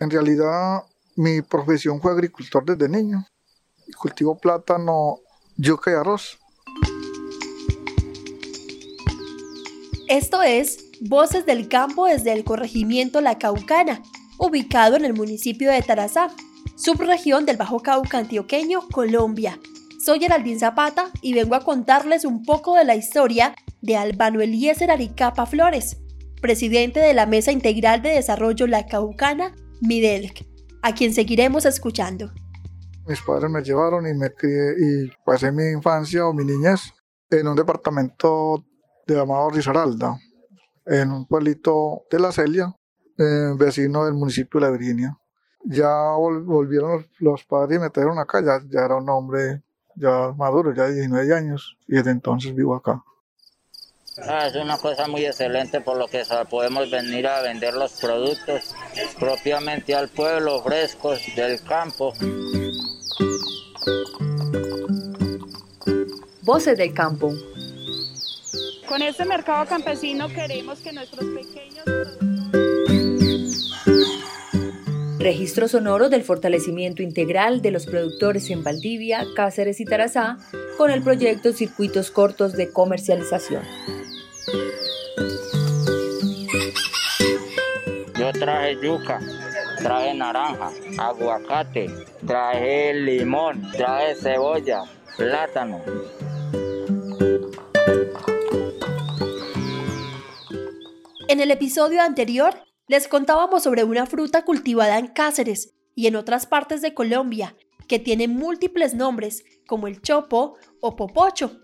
En realidad, mi profesión fue agricultor desde niño. Cultivo plátano, yuca y arroz. Esto es Voces del Campo desde el corregimiento La Caucana, ubicado en el municipio de Tarazá, subregión del Bajo Cauca antioqueño, Colombia. Soy Geraldine Zapata y vengo a contarles un poco de la historia de Albano Eliezer Aricapa Flores, presidente de la Mesa Integral de Desarrollo La Caucana, MIDELC, a quien seguiremos escuchando. Mis padres me llevaron y me crié y pasé mi infancia o mi niñez en un departamento de llamado Risaralda, en un pueblito de la Celia, eh, vecino del municipio de La Virginia. Ya volvieron los, padres y me trajeron acá, ya, ya era un hombre ya maduro, ya de 19 años, y desde entonces vivo acá. Ah, es una cosa muy excelente por lo que podemos venir a vender los productos propiamente al pueblo, frescos del campo. Voces del campo. Con este mercado campesino queremos que nuestros pequeños... Registro sonoro del fortalecimiento integral de los productores en Valdivia, Cáceres y Tarazá con el proyecto Circuitos Cortos de Comercialización. Yo traje yuca, traje naranja, aguacate, traje limón, traje cebolla, plátano. En el episodio anterior les contábamos sobre una fruta cultivada en Cáceres y en otras partes de Colombia que tiene múltiples nombres como el chopo o popocho.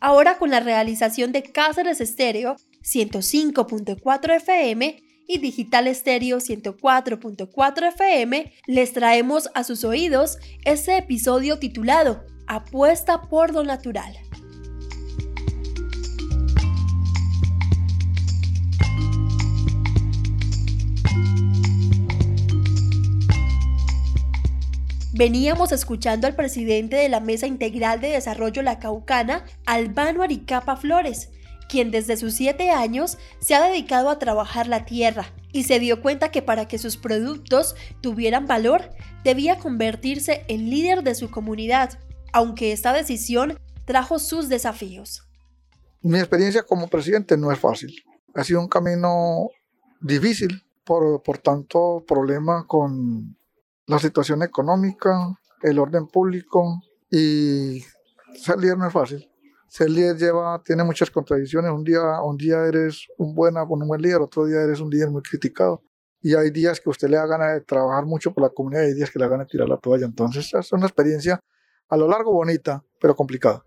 Ahora con la realización de Cáceres Estéreo 105.4 FM y Digital Estéreo 104.4 FM, les traemos a sus oídos este episodio titulado Apuesta por lo natural. Veníamos escuchando al presidente de la Mesa Integral de Desarrollo La Caucana, Albano Aricapa Flores, quien desde sus siete años se ha dedicado a trabajar la tierra y se dio cuenta que para que sus productos tuvieran valor debía convertirse en líder de su comunidad, aunque esta decisión trajo sus desafíos. Mi experiencia como presidente no es fácil. Ha sido un camino difícil por, por tanto problema con la situación económica, el orden público y ser líder no es fácil. Ser líder lleva, tiene muchas contradicciones. Un día, un día eres un, buena, un buen líder, otro día eres un líder muy criticado. Y hay días que usted le da ganas de trabajar mucho por la comunidad y hay días que le da ganas de tirar la toalla. Entonces es una experiencia a lo largo bonita, pero complicada.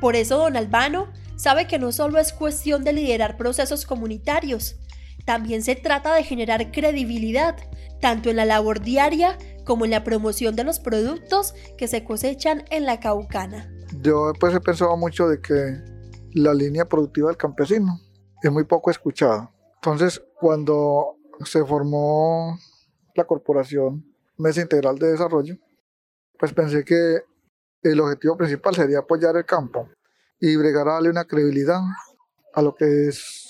Por eso don Albano sabe que no solo es cuestión de liderar procesos comunitarios, también se trata de generar credibilidad, tanto en la labor diaria como en la promoción de los productos que se cosechan en la Caucana. Yo pues he pensado mucho de que la línea productiva del campesino es muy poco escuchada. Entonces, cuando se formó la corporación Mesa Integral de Desarrollo, pues pensé que el objetivo principal sería apoyar el campo, y bregar una credibilidad a lo que es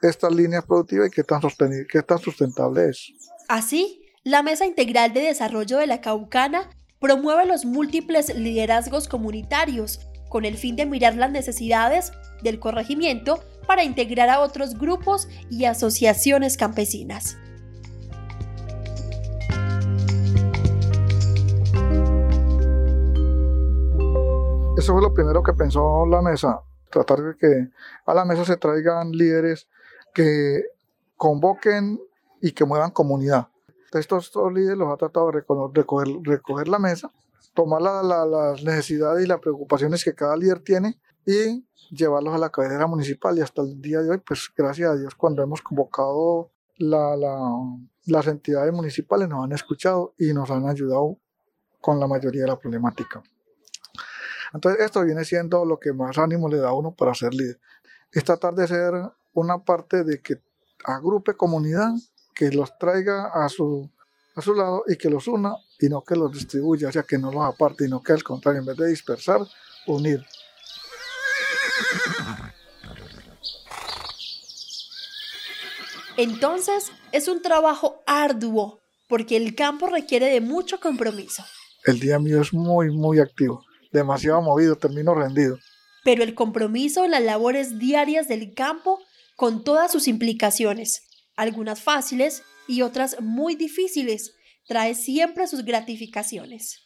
esta línea productiva y qué tan, qué tan sustentable es. Así, la Mesa Integral de Desarrollo de la Caucana promueve los múltiples liderazgos comunitarios con el fin de mirar las necesidades del corregimiento para integrar a otros grupos y asociaciones campesinas. Eso fue lo primero que pensó la mesa, tratar de que a la mesa se traigan líderes que convoquen y que muevan comunidad. Estos, estos líderes los ha tratado de recoger, recoger la mesa, tomar las necesidades y las preocupaciones que cada líder tiene y llevarlos a la cabecera municipal. Y hasta el día de hoy, pues gracias a Dios, cuando hemos convocado la, las entidades municipales, nos han escuchado y nos han ayudado con la mayoría de la problemática. Entonces, esto viene siendo lo que más ánimo le da a uno para ser líder. Es tratar de ser una parte de que agrupe comunidad, que los traiga a su, a su lado y que los una y no que los distribuya, o sea, que no los aparte, sino que al contrario, en vez de dispersar, unir. Entonces, es un trabajo arduo, porque el campo requiere de mucho compromiso. El día mío es muy, muy activo demasiado movido, termino rendido. Pero el compromiso en las labores diarias del campo, con todas sus implicaciones, algunas fáciles y otras muy difíciles, trae siempre sus gratificaciones.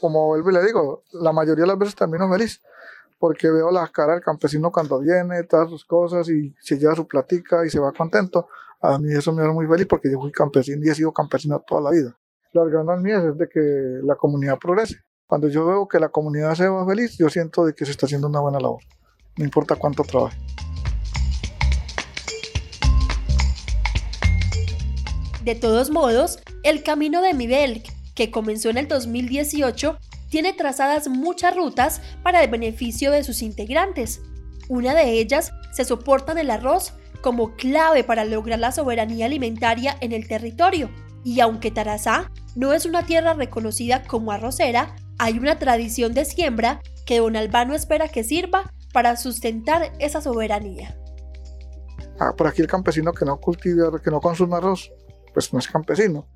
Como vuelvo y le digo, la mayoría de las veces termino feliz, porque veo la cara del campesino cuando viene, todas sus cosas y se lleva su platica y se va contento. A mí eso me hace muy feliz porque yo fui campesino y he sido campesino toda la vida. Las ganas mías es de que la comunidad progrese. Cuando yo veo que la comunidad se va feliz, yo siento de que se está haciendo una buena labor, no importa cuánto trabaje. De todos modos, el camino de Mibelk, que comenzó en el 2018, tiene trazadas muchas rutas para el beneficio de sus integrantes. Una de ellas se soporta en el arroz como clave para lograr la soberanía alimentaria en el territorio. Y aunque Tarazá no es una tierra reconocida como arrocera, hay una tradición de siembra que don Albano espera que sirva para sustentar esa soberanía. Ah, por aquí el campesino que no cultiva, que no consume arroz, pues no es campesino.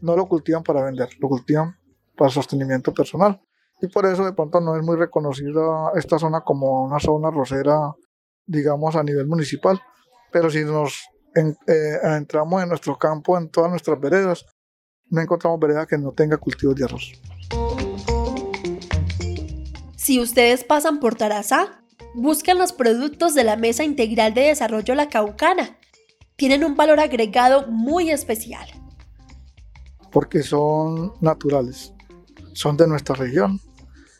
No lo cultivan para vender, lo cultivan para sostenimiento personal. Y por eso de pronto no es muy reconocida esta zona como una zona rosera, digamos, a nivel municipal. Pero si nos eh, entramos en nuestro campo, en todas nuestras veredas, no encontramos vereda que no tenga cultivos de arroz. Si ustedes pasan por Tarazá, buscan los productos de la Mesa Integral de Desarrollo La Caucana, tienen un valor agregado muy especial. Porque son naturales, son de nuestra región,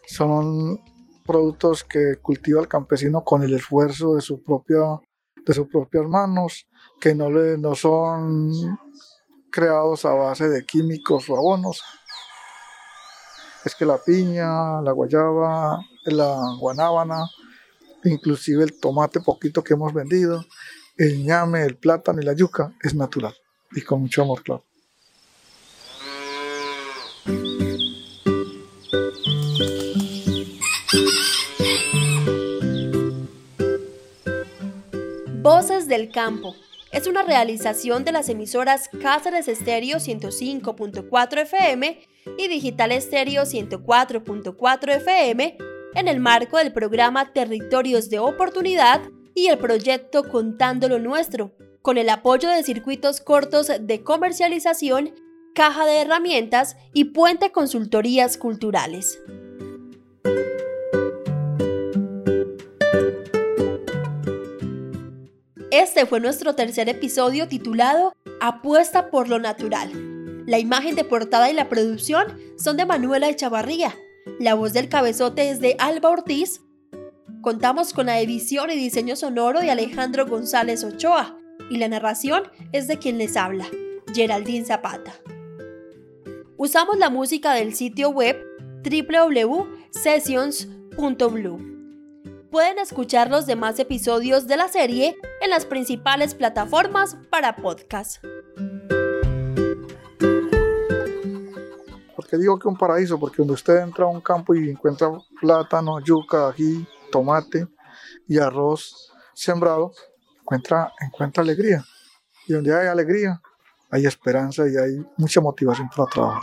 son productos que cultiva el campesino con el esfuerzo de, su propia, de sus propias manos, que no, le, no son creados a base de químicos o abonos. Es que la piña, la guayaba, la guanábana, inclusive el tomate poquito que hemos vendido, el ñame, el plátano y la yuca es natural y con mucho amor, claro. Voces del Campo es una realización de las emisoras Cáceres Estéreo 105.4 FM y Digital Estéreo 104.4 FM en el marco del programa Territorios de Oportunidad y el proyecto Contando lo Nuestro, con el apoyo de circuitos cortos de comercialización, caja de herramientas y puente consultorías culturales. Este fue nuestro tercer episodio titulado Apuesta por lo Natural. La imagen de portada y la producción son de Manuela Echavarría. La voz del cabezote es de Alba Ortiz Contamos con la edición y diseño sonoro de Alejandro González Ochoa y la narración es de quien les habla, Geraldine Zapata. Usamos la música del sitio web www.sessions.blue. Pueden escuchar los demás episodios de la serie en las principales plataformas para podcast. Porque digo que un paraíso, porque cuando usted entra a un campo y encuentra plátano, yuca, ají, tomate y arroz sembrado, encuentra, encuentra alegría. Y donde hay alegría, hay esperanza y hay mucha motivación para trabajar.